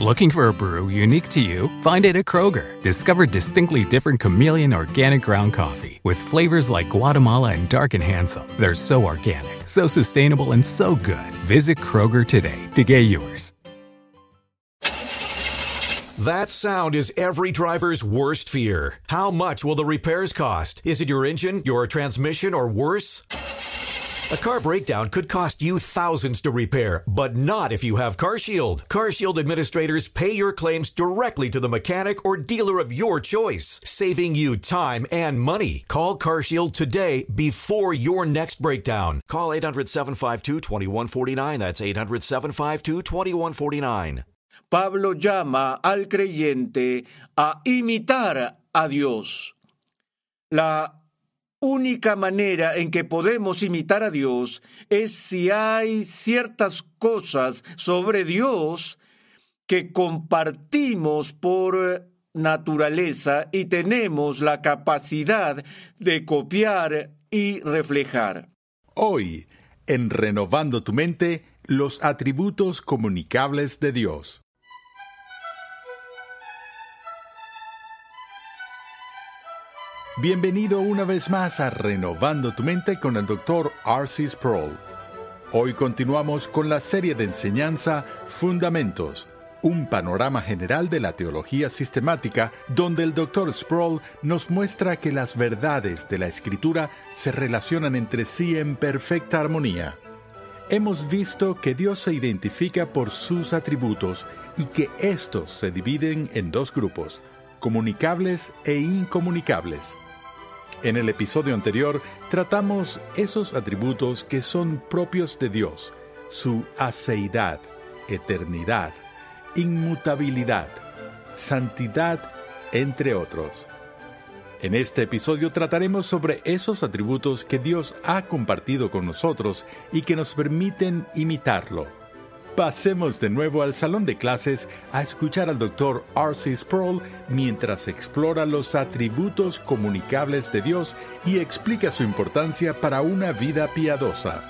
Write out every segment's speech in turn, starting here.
Looking for a brew unique to you? Find it at Kroger. Discover distinctly different chameleon organic ground coffee with flavors like Guatemala and Dark and Handsome. They're so organic, so sustainable, and so good. Visit Kroger today to get yours. That sound is every driver's worst fear. How much will the repairs cost? Is it your engine, your transmission, or worse? A car breakdown could cost you thousands to repair, but not if you have CarShield. CarShield administrators pay your claims directly to the mechanic or dealer of your choice, saving you time and money. Call CarShield today before your next breakdown. Call 800-752-2149. That's 800-752-2149. Pablo llama al creyente a imitar a Dios. La única manera en que podemos imitar a Dios es si hay ciertas cosas sobre Dios que compartimos por naturaleza y tenemos la capacidad de copiar y reflejar. Hoy, en Renovando tu mente, los atributos comunicables de Dios. Bienvenido una vez más a Renovando tu mente con el Dr. R.C. Sproul. Hoy continuamos con la serie de enseñanza Fundamentos, un panorama general de la teología sistemática donde el Dr. Sproul nos muestra que las verdades de la escritura se relacionan entre sí en perfecta armonía. Hemos visto que Dios se identifica por sus atributos y que estos se dividen en dos grupos, comunicables e incomunicables. En el episodio anterior tratamos esos atributos que son propios de Dios, su aceidad, eternidad, inmutabilidad, santidad, entre otros. En este episodio trataremos sobre esos atributos que Dios ha compartido con nosotros y que nos permiten imitarlo. Pasemos de nuevo al salón de clases a escuchar al Dr. R.C. Sproul mientras explora los atributos comunicables de Dios y explica su importancia para una vida piadosa.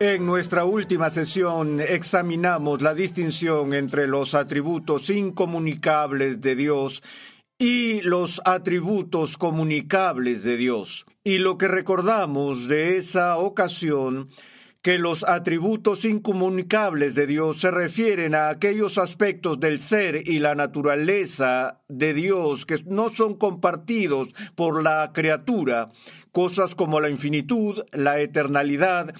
En nuestra última sesión examinamos la distinción entre los atributos incomunicables de Dios y los atributos comunicables de Dios. Y lo que recordamos de esa ocasión que los atributos incomunicables de Dios se refieren a aquellos aspectos del ser y la naturaleza de Dios que no son compartidos por la criatura, cosas como la infinitud, la eternalidad,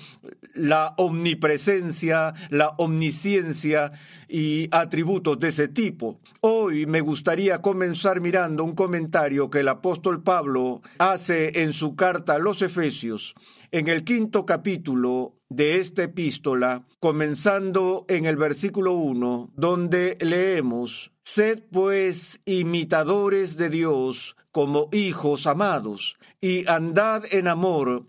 la omnipresencia, la omnisciencia y atributos de ese tipo. Hoy me gustaría comenzar mirando un comentario que el apóstol Pablo hace en su carta a los Efesios, en el quinto capítulo de esta epístola, comenzando en el versículo 1, donde leemos, Sed pues imitadores de Dios como hijos amados, y andad en amor,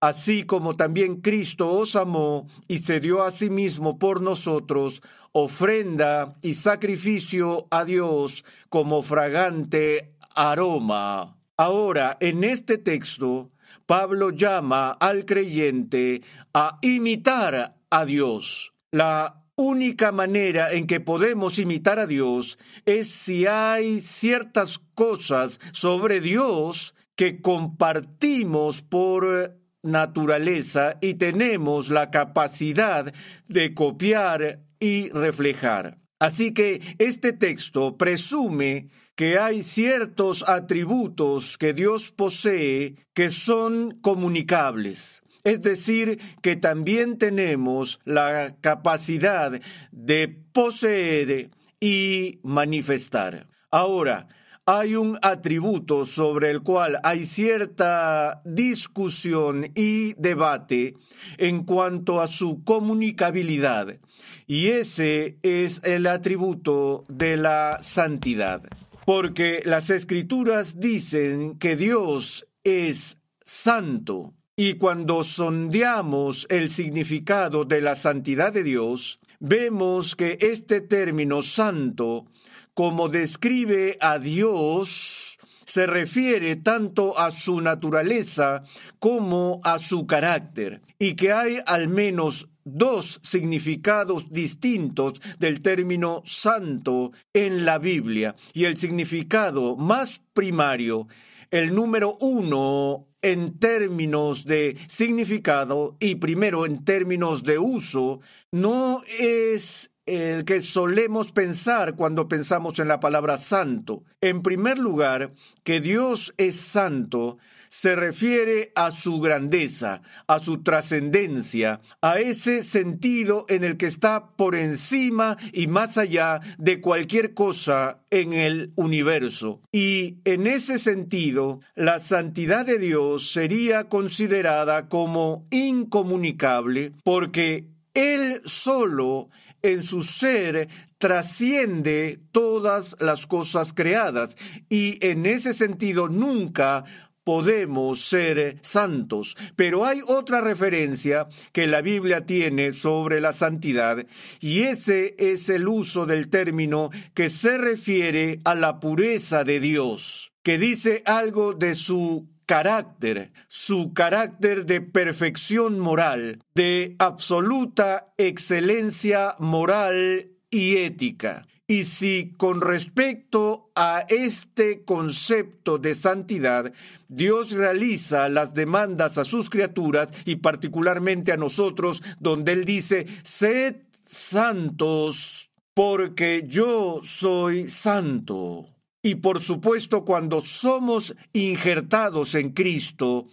así como también Cristo os amó y se dio a sí mismo por nosotros, ofrenda y sacrificio a Dios como fragante aroma. Ahora, en este texto, Pablo llama al creyente a imitar a Dios. La única manera en que podemos imitar a Dios es si hay ciertas cosas sobre Dios que compartimos por naturaleza y tenemos la capacidad de copiar y reflejar. Así que este texto presume que hay ciertos atributos que Dios posee que son comunicables. Es decir, que también tenemos la capacidad de poseer y manifestar. Ahora, hay un atributo sobre el cual hay cierta discusión y debate en cuanto a su comunicabilidad, y ese es el atributo de la santidad porque las escrituras dicen que Dios es santo. Y cuando sondeamos el significado de la santidad de Dios, vemos que este término santo, como describe a Dios, se refiere tanto a su naturaleza como a su carácter, y que hay al menos dos significados distintos del término santo en la Biblia y el significado más primario, el número uno en términos de significado y primero en términos de uso, no es el que solemos pensar cuando pensamos en la palabra santo. En primer lugar, que Dios es santo se refiere a su grandeza, a su trascendencia, a ese sentido en el que está por encima y más allá de cualquier cosa en el universo. Y en ese sentido, la santidad de Dios sería considerada como incomunicable porque Él solo en su ser trasciende todas las cosas creadas y en ese sentido nunca podemos ser santos. Pero hay otra referencia que la Biblia tiene sobre la santidad y ese es el uso del término que se refiere a la pureza de Dios, que dice algo de su carácter, su carácter de perfección moral, de absoluta excelencia moral y ética. Y si con respecto a este concepto de santidad, Dios realiza las demandas a sus criaturas y particularmente a nosotros, donde Él dice, sed santos, porque yo soy santo. Y por supuesto, cuando somos injertados en Cristo,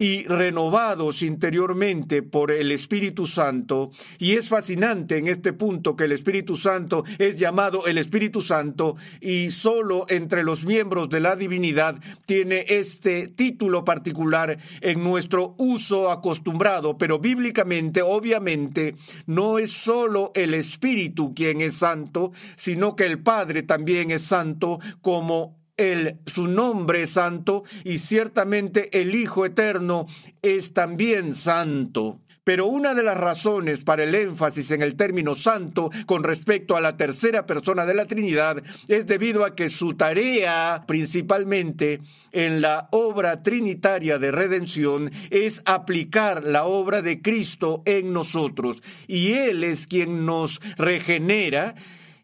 y renovados interiormente por el Espíritu Santo. Y es fascinante en este punto que el Espíritu Santo es llamado el Espíritu Santo y solo entre los miembros de la divinidad tiene este título particular en nuestro uso acostumbrado, pero bíblicamente obviamente no es solo el Espíritu quien es santo, sino que el Padre también es santo como su nombre es santo y ciertamente el Hijo Eterno es también santo. Pero una de las razones para el énfasis en el término santo con respecto a la tercera persona de la Trinidad es debido a que su tarea principalmente en la obra trinitaria de redención es aplicar la obra de Cristo en nosotros. Y Él es quien nos regenera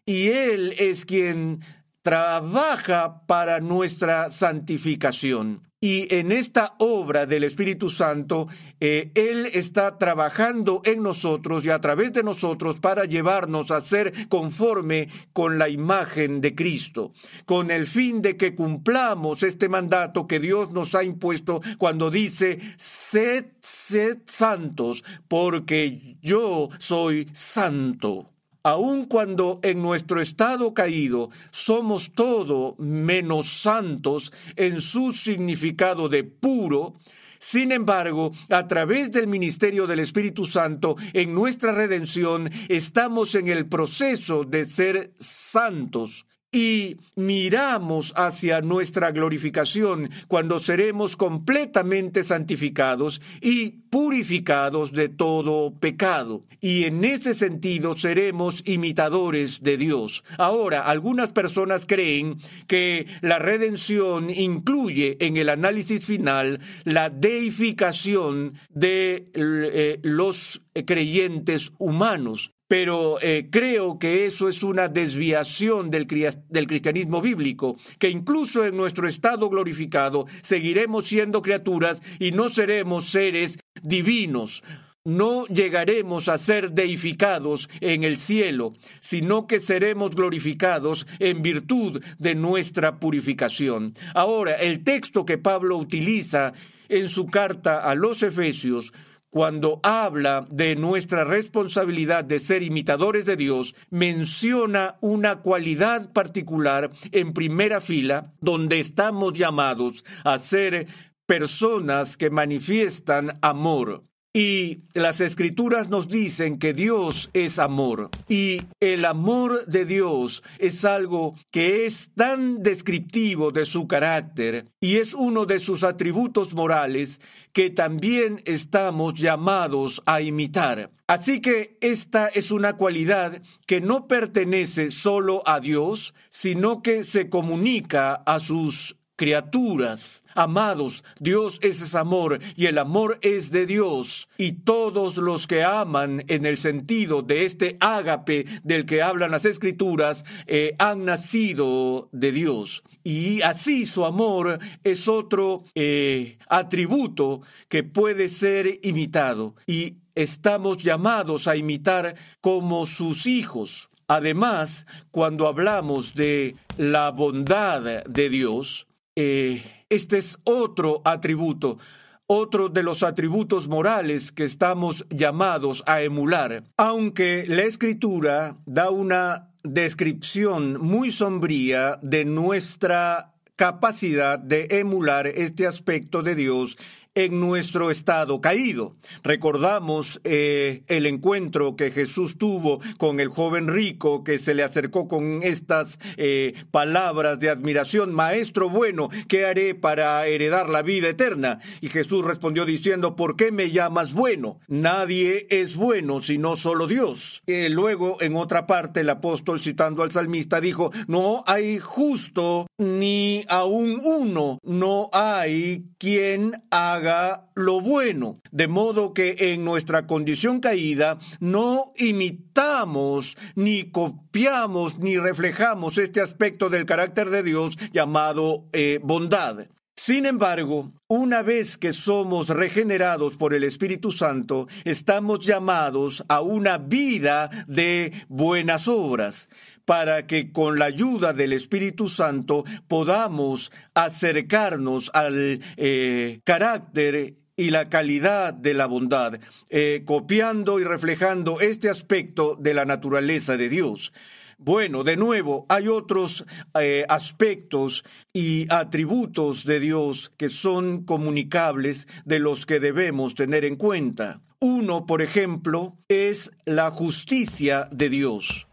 y Él es quien trabaja para nuestra santificación. Y en esta obra del Espíritu Santo, eh, Él está trabajando en nosotros y a través de nosotros para llevarnos a ser conforme con la imagen de Cristo, con el fin de que cumplamos este mandato que Dios nos ha impuesto cuando dice, sed, sed santos, porque yo soy santo aun cuando en nuestro estado caído somos todo menos santos en su significado de puro, sin embargo, a través del ministerio del Espíritu Santo en nuestra redención estamos en el proceso de ser santos y miramos hacia nuestra glorificación cuando seremos completamente santificados y purificados de todo pecado. Y en ese sentido seremos imitadores de Dios. Ahora, algunas personas creen que la redención incluye en el análisis final la deificación de eh, los creyentes humanos pero eh, creo que eso es una desviación del, del, cristianismo bíblico, que incluso en nuestro estado glorificado seguiremos siendo criaturas y no seremos seres divinos. No llegaremos a ser deificados en el cielo, sino que seremos glorificados en virtud de nuestra purificación. Ahora, el texto que Pablo utiliza en su carta a los Efesios cuando habla de nuestra responsabilidad de ser imitadores de Dios, menciona una cualidad particular en primera fila, donde estamos llamados a ser personas que manifiestan amor. Y las escrituras nos dicen que Dios es amor. Y el amor de Dios es algo que es tan descriptivo de su carácter y es uno de sus atributos morales que también estamos llamados a imitar. Así que esta es una cualidad que no pertenece solo a Dios, sino que se comunica a sus criaturas. Amados, Dios es amor y el amor es de Dios. Y todos los que aman en el sentido de este ágape del que hablan las escrituras eh, han nacido de Dios. Y así su amor es otro eh, atributo que puede ser imitado. Y estamos llamados a imitar como sus hijos. Además, cuando hablamos de la bondad de Dios, eh, este es otro atributo, otro de los atributos morales que estamos llamados a emular, aunque la escritura da una descripción muy sombría de nuestra capacidad de emular este aspecto de Dios en nuestro estado caído. Recordamos eh, el encuentro que Jesús tuvo con el joven rico que se le acercó con estas eh, palabras de admiración, Maestro bueno, ¿qué haré para heredar la vida eterna? Y Jesús respondió diciendo, ¿por qué me llamas bueno? Nadie es bueno sino solo Dios. Eh, luego, en otra parte, el apóstol citando al salmista dijo, no hay justo ni aún uno, no hay quien haga lo bueno, de modo que en nuestra condición caída no imitamos, ni copiamos, ni reflejamos este aspecto del carácter de Dios llamado eh, bondad. Sin embargo, una vez que somos regenerados por el Espíritu Santo, estamos llamados a una vida de buenas obras para que con la ayuda del Espíritu Santo podamos acercarnos al eh, carácter y la calidad de la bondad, eh, copiando y reflejando este aspecto de la naturaleza de Dios. Bueno, de nuevo, hay otros eh, aspectos y atributos de Dios que son comunicables de los que debemos tener en cuenta. Uno, por ejemplo, es la justicia de Dios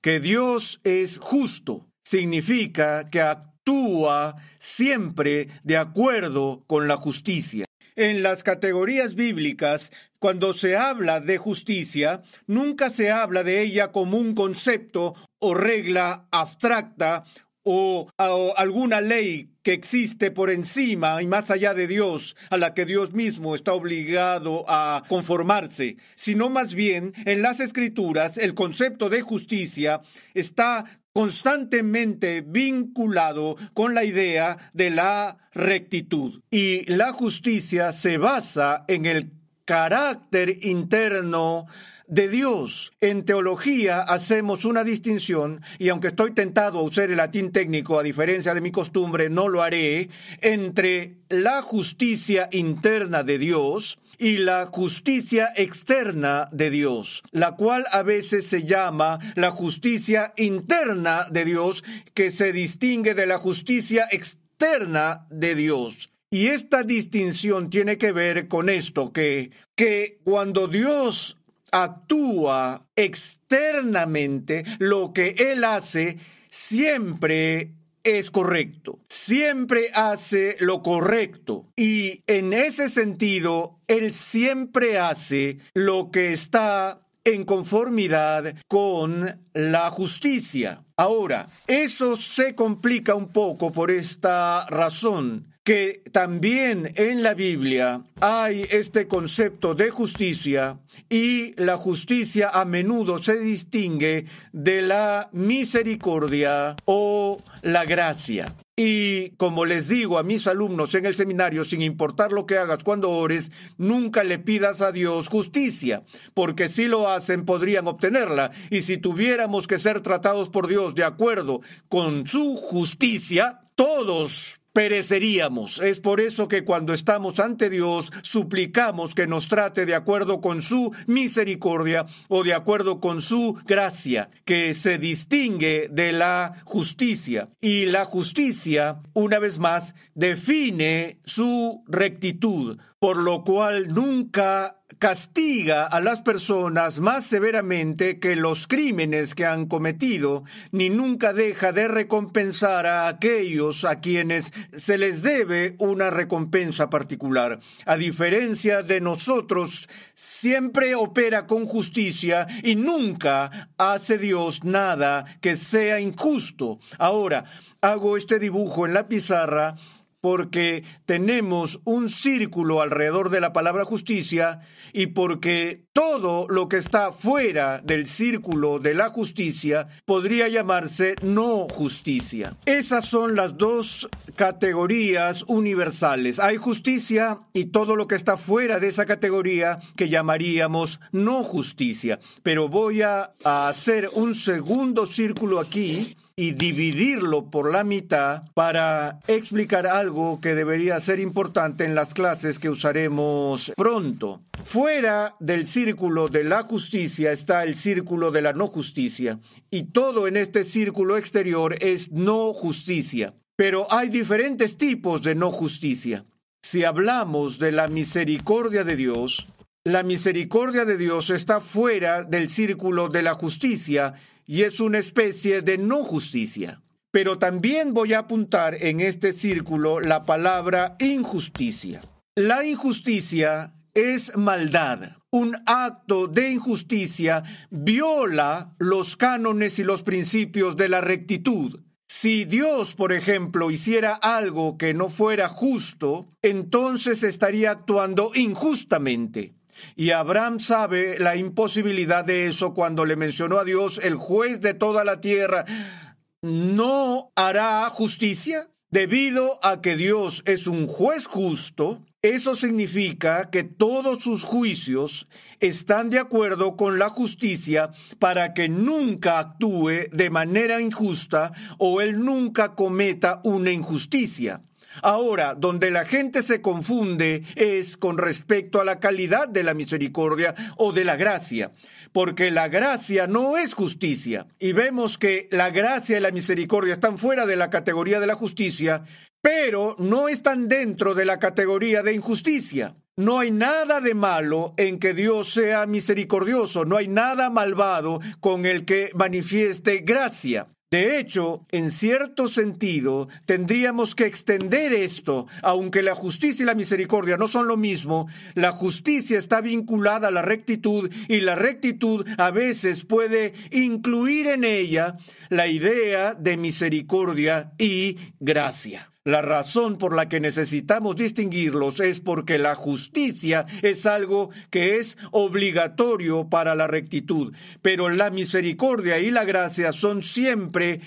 que Dios es justo significa que actúa siempre de acuerdo con la justicia. En las categorías bíblicas, cuando se habla de justicia, nunca se habla de ella como un concepto o regla abstracta o, alguna ley que existe por encima y más allá de Dios, a la que Dios mismo está obligado a conformarse, sino más bien en las escrituras el concepto de justicia está constantemente vinculado con la idea de la rectitud. Y la justicia se basa en el carácter interno de Dios. En teología hacemos una distinción, y aunque estoy tentado a usar el latín técnico, a diferencia de mi costumbre, no lo haré, entre la justicia interna de Dios, y la justicia externa de Dios, la cual a veces se llama la justicia interna de Dios, que se distingue de la justicia externa de Dios. Y esta distinción tiene que ver con esto, que, que cuando Dios actúa externamente, lo que Él hace siempre es correcto, siempre hace lo correcto y en ese sentido, Él siempre hace lo que está en conformidad con la justicia. Ahora, eso se complica un poco por esta razón que también en la Biblia hay este concepto de justicia y la justicia a menudo se distingue de la misericordia o la gracia. Y como les digo a mis alumnos en el seminario, sin importar lo que hagas cuando ores, nunca le pidas a Dios justicia, porque si lo hacen podrían obtenerla. Y si tuviéramos que ser tratados por Dios de acuerdo con su justicia, todos pereceríamos. Es por eso que cuando estamos ante Dios suplicamos que nos trate de acuerdo con su misericordia o de acuerdo con su gracia, que se distingue de la justicia. Y la justicia, una vez más, define su rectitud por lo cual nunca castiga a las personas más severamente que los crímenes que han cometido, ni nunca deja de recompensar a aquellos a quienes se les debe una recompensa particular. A diferencia de nosotros, siempre opera con justicia y nunca hace Dios nada que sea injusto. Ahora, hago este dibujo en la pizarra porque tenemos un círculo alrededor de la palabra justicia y porque todo lo que está fuera del círculo de la justicia podría llamarse no justicia. Esas son las dos categorías universales. Hay justicia y todo lo que está fuera de esa categoría que llamaríamos no justicia. Pero voy a, hacer un segundo círculo aquí y dividirlo por la mitad para explicar algo que debería ser importante en las clases que usaremos pronto. Fuera del círculo de la justicia está el círculo de la no justicia y todo en este círculo exterior es no justicia. Pero hay diferentes tipos de no justicia. Si hablamos de la misericordia de Dios, la misericordia de Dios está fuera del círculo de la justicia y es una especie de no justicia. Pero también voy a apuntar en este círculo la palabra injusticia. La injusticia es maldad. Un acto de injusticia viola los cánones y los principios de la rectitud. Si Dios, por ejemplo, hiciera algo que no fuera justo, entonces estaría actuando injustamente. Y Abraham sabe la imposibilidad de eso cuando le mencionó a Dios, el juez de toda la tierra, ¿no hará justicia? Debido a que Dios es un juez justo, eso significa que todos sus juicios están de acuerdo con la justicia para que nunca actúe de manera injusta o él nunca cometa una injusticia. Ahora, donde la gente se confunde es con respecto a la calidad de la misericordia o de la gracia, porque la gracia no es justicia. Y vemos que la gracia y la misericordia están fuera de la categoría de la justicia, pero no están dentro de la categoría de injusticia. No hay nada de malo en que Dios sea misericordioso, no hay nada malvado con el que manifieste gracia. De hecho, en cierto sentido, tendríamos que extender esto, aunque la justicia y la misericordia no son lo mismo, la justicia está vinculada a la rectitud y la rectitud a veces puede incluir en ella la idea de misericordia y gracia. La razón por la que necesitamos distinguirlos es porque la justicia es algo que es obligatorio para la rectitud, pero la misericordia y la gracia son siempre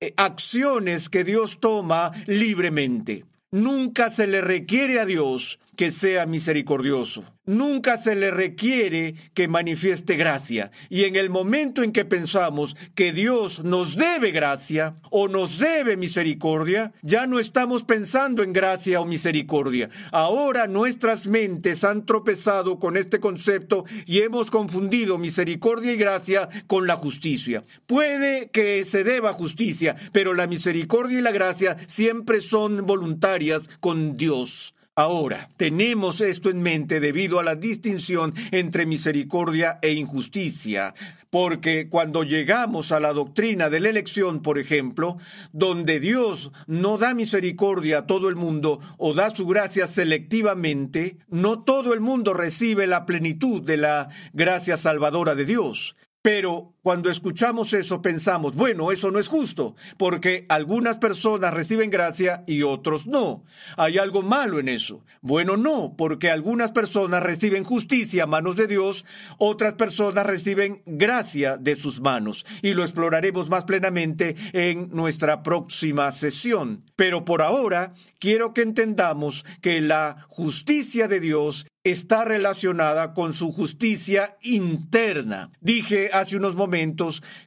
eh, acciones que Dios toma libremente. Nunca se le requiere a Dios que sea misericordioso. Nunca se le requiere que manifieste gracia. Y en el momento en que pensamos que Dios nos debe gracia o nos debe misericordia, ya no estamos pensando en gracia o misericordia. Ahora nuestras mentes han tropezado con este concepto y hemos confundido misericordia y gracia con la justicia. Puede que se deba justicia, pero la misericordia y la gracia siempre son voluntarias con Dios. Ahora, tenemos esto en mente debido a la distinción entre misericordia e injusticia, porque cuando llegamos a la doctrina de la elección, por ejemplo, donde Dios no da misericordia a todo el mundo o da su gracia selectivamente, no todo el mundo recibe la plenitud de la gracia salvadora de Dios. Pero cuando escuchamos eso pensamos, bueno, eso no es justo, porque algunas personas reciben gracia y otros no. ¿Hay algo malo en eso? Bueno, no, porque algunas personas reciben justicia a manos de Dios, otras personas reciben gracia de sus manos, y lo exploraremos más plenamente en nuestra próxima sesión. Pero por ahora quiero que entendamos que la justicia de Dios está relacionada con su justicia interna. Dije hace unos momentos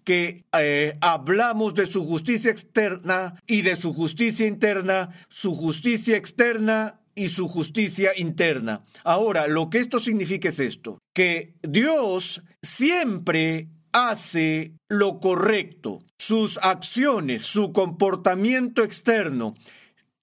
que eh, hablamos de su justicia externa y de su justicia interna, su justicia externa y su justicia interna. Ahora, lo que esto significa es esto, que Dios siempre hace lo correcto. Sus acciones, su comportamiento externo,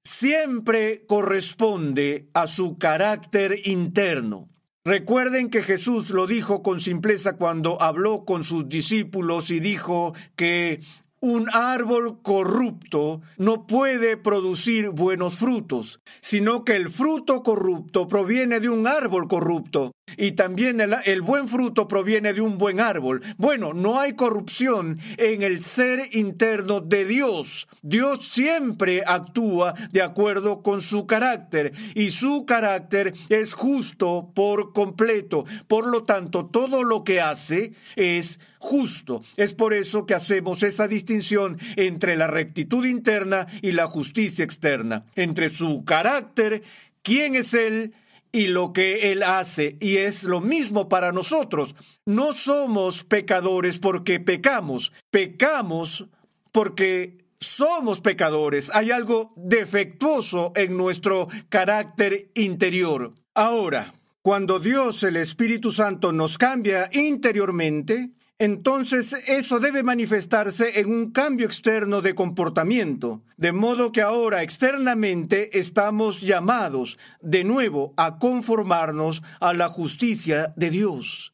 siempre corresponde a su carácter interno. Recuerden que Jesús lo dijo con simpleza cuando habló con sus discípulos y dijo que un árbol corrupto no puede producir buenos frutos, sino que el fruto corrupto proviene de un árbol corrupto y también el, buen fruto proviene de un buen árbol. Bueno, no hay corrupción en el ser interno de Dios. Dios siempre actúa de acuerdo con su carácter y su carácter es justo por completo. Por lo tanto, todo lo que hace es justo. Es por eso que hacemos esa distinción entre la rectitud interna y la justicia externa, entre su carácter, quién es Él, y lo que Él hace. Y es lo mismo para nosotros. No somos pecadores porque pecamos. Pecamos porque somos pecadores. Hay algo defectuoso en nuestro carácter interior. Ahora, cuando Dios, el Espíritu Santo, nos cambia interiormente, entonces eso debe manifestarse en un cambio externo de comportamiento, de modo que ahora externamente estamos llamados de nuevo a conformarnos a la justicia de Dios.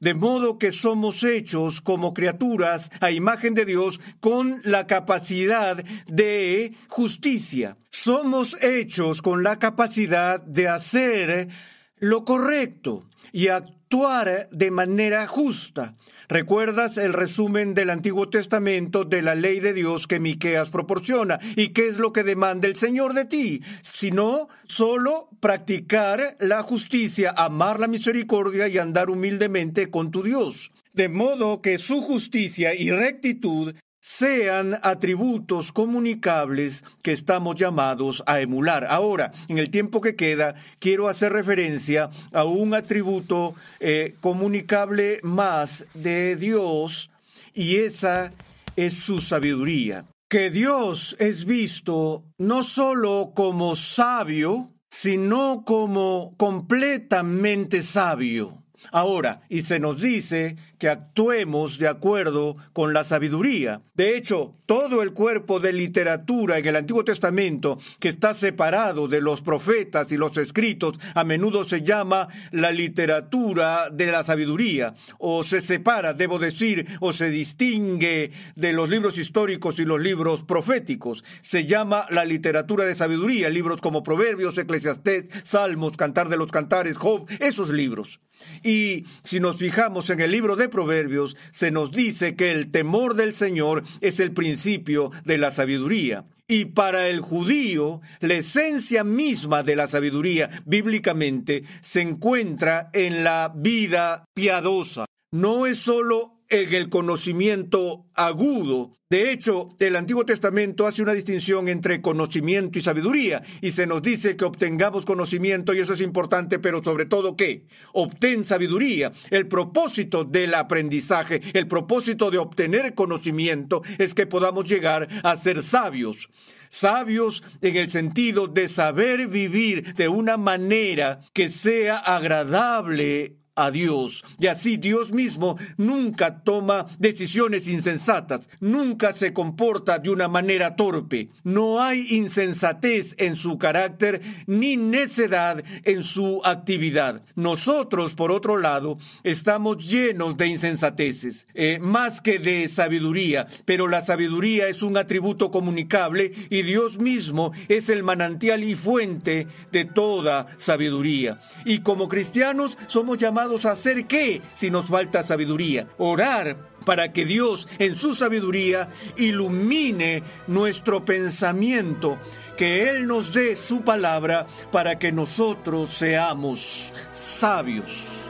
De modo que somos hechos como criaturas a imagen de Dios con la capacidad de justicia. Somos hechos con la capacidad de hacer lo correcto y actuar de manera justa. ¿Recuerdas el resumen del Antiguo Testamento de la ley de Dios que Miqueas proporciona? ¿Y qué es lo que demanda el Señor de ti? Sino solo practicar la justicia, amar la misericordia y andar humildemente con tu Dios. De modo que su justicia y rectitud sean atributos comunicables que estamos llamados a emular. Ahora, en el tiempo que queda, quiero hacer referencia a un atributo eh, comunicable más de Dios y esa es su sabiduría. Que Dios es visto no solo como sabio, sino como completamente sabio. Ahora, y se nos dice que actuemos de acuerdo con la sabiduría. De hecho, todo el cuerpo de literatura en el Antiguo Testamento que está separado de los profetas y los escritos a menudo se llama la literatura de la sabiduría, o se separa, debo decir, o se distingue de los libros históricos y los libros proféticos. Se llama la literatura de sabiduría, libros como Proverbios, Eclesiastés, Salmos, Cantar de los Cantares, Job, esos libros. Y si nos fijamos en el libro de Proverbios, se nos dice que el temor del Señor es el principio de la sabiduría. Y para el judío, la esencia misma de la sabiduría bíblicamente se encuentra en la vida piadosa. No es solo en el conocimiento agudo. De hecho, el Antiguo Testamento hace una distinción entre conocimiento y sabiduría, y se nos dice que obtengamos conocimiento, y eso es importante, pero sobre todo que obtén sabiduría. El propósito del aprendizaje, el propósito de obtener conocimiento es que podamos llegar a ser sabios sabios en el sentido de saber vivir de una manera que sea agradable a Dios. Y así Dios mismo nunca toma decisiones insensatas, nunca se comporta de una manera torpe. No hay insensatez en su carácter ni necedad en su actividad. Nosotros, por otro lado, estamos llenos de insensateces, eh, más que de sabiduría, pero la sabiduría es un atributo comunicable y Dios mismo es el manantial y fuente de toda sabiduría. Y como cristianos somos llamados a hacer qué si nos falta sabiduría? Orar para que Dios en su sabiduría ilumine nuestro pensamiento, que Él nos dé su palabra para que nosotros seamos sabios.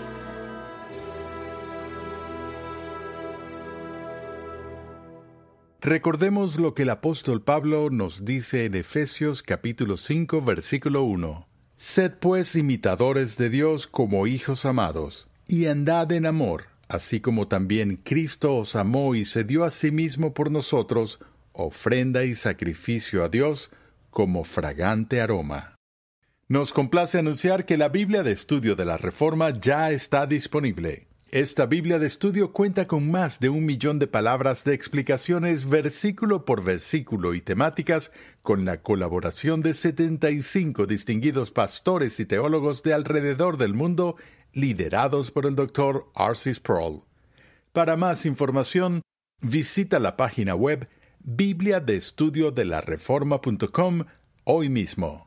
Recordemos lo que el apóstol Pablo nos dice en Efesios capítulo 5 versículo 1. Sed pues imitadores de Dios como hijos amados, y andad en amor, así como también Cristo os amó y se dio a sí mismo por nosotros, ofrenda y sacrificio a Dios como fragante aroma. Nos complace anunciar que la Biblia de Estudio de la Reforma ya está disponible. Esta Biblia de estudio cuenta con más de un millón de palabras de explicaciones versículo por versículo y temáticas con la colaboración de 75 distinguidos pastores y teólogos de alrededor del mundo liderados por el Dr. Arcis Sproul. Para más información, visita la página web biblia de estudio de la reforma.com hoy mismo.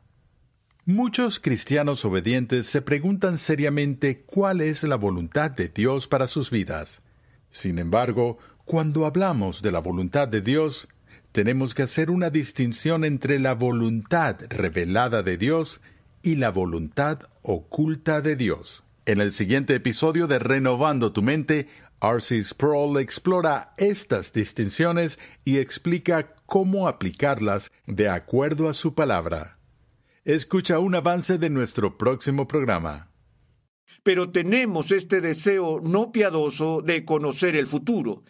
Muchos cristianos obedientes se preguntan seriamente cuál es la voluntad de Dios para sus vidas. Sin embargo, cuando hablamos de la voluntad de Dios, tenemos que hacer una distinción entre la voluntad revelada de Dios y la voluntad oculta de Dios. En el siguiente episodio de Renovando tu mente, R.C. Sproul explora estas distinciones y explica cómo aplicarlas de acuerdo a su palabra. Escucha un avance de nuestro próximo programa. Pero tenemos este deseo no piadoso de conocer el futuro.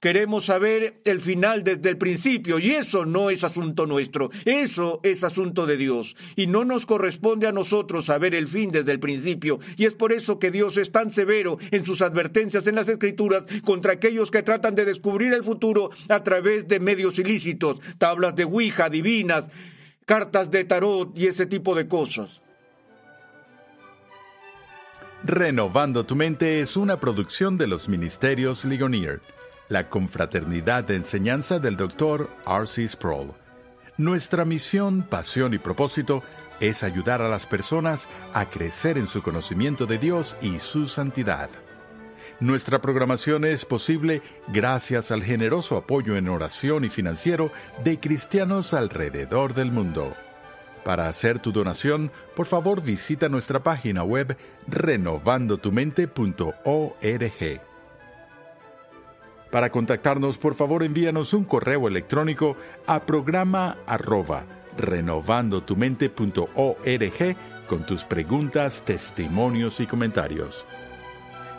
Queremos saber el final desde el principio y eso no es asunto nuestro, eso es asunto de Dios y no nos corresponde a nosotros saber el fin desde el principio y es por eso que Dios es tan severo en sus advertencias en las escrituras contra aquellos que tratan de descubrir el futuro a través de medios ilícitos, tablas de Ouija divinas, cartas de tarot y ese tipo de cosas. Renovando tu mente es una producción de los Ministerios Ligonier, la confraternidad de enseñanza del Dr. R.C. Sproul. Nuestra misión, pasión y propósito es ayudar a las personas a crecer en su conocimiento de Dios y su santidad. Nuestra programación es posible gracias al generoso apoyo en oración y financiero de cristianos alrededor del mundo. Para hacer tu donación, por favor visita nuestra página web renovandotumente.org. Para contactarnos, por favor envíanos un correo electrónico a programa arroba renovandotumente.org con tus preguntas, testimonios y comentarios.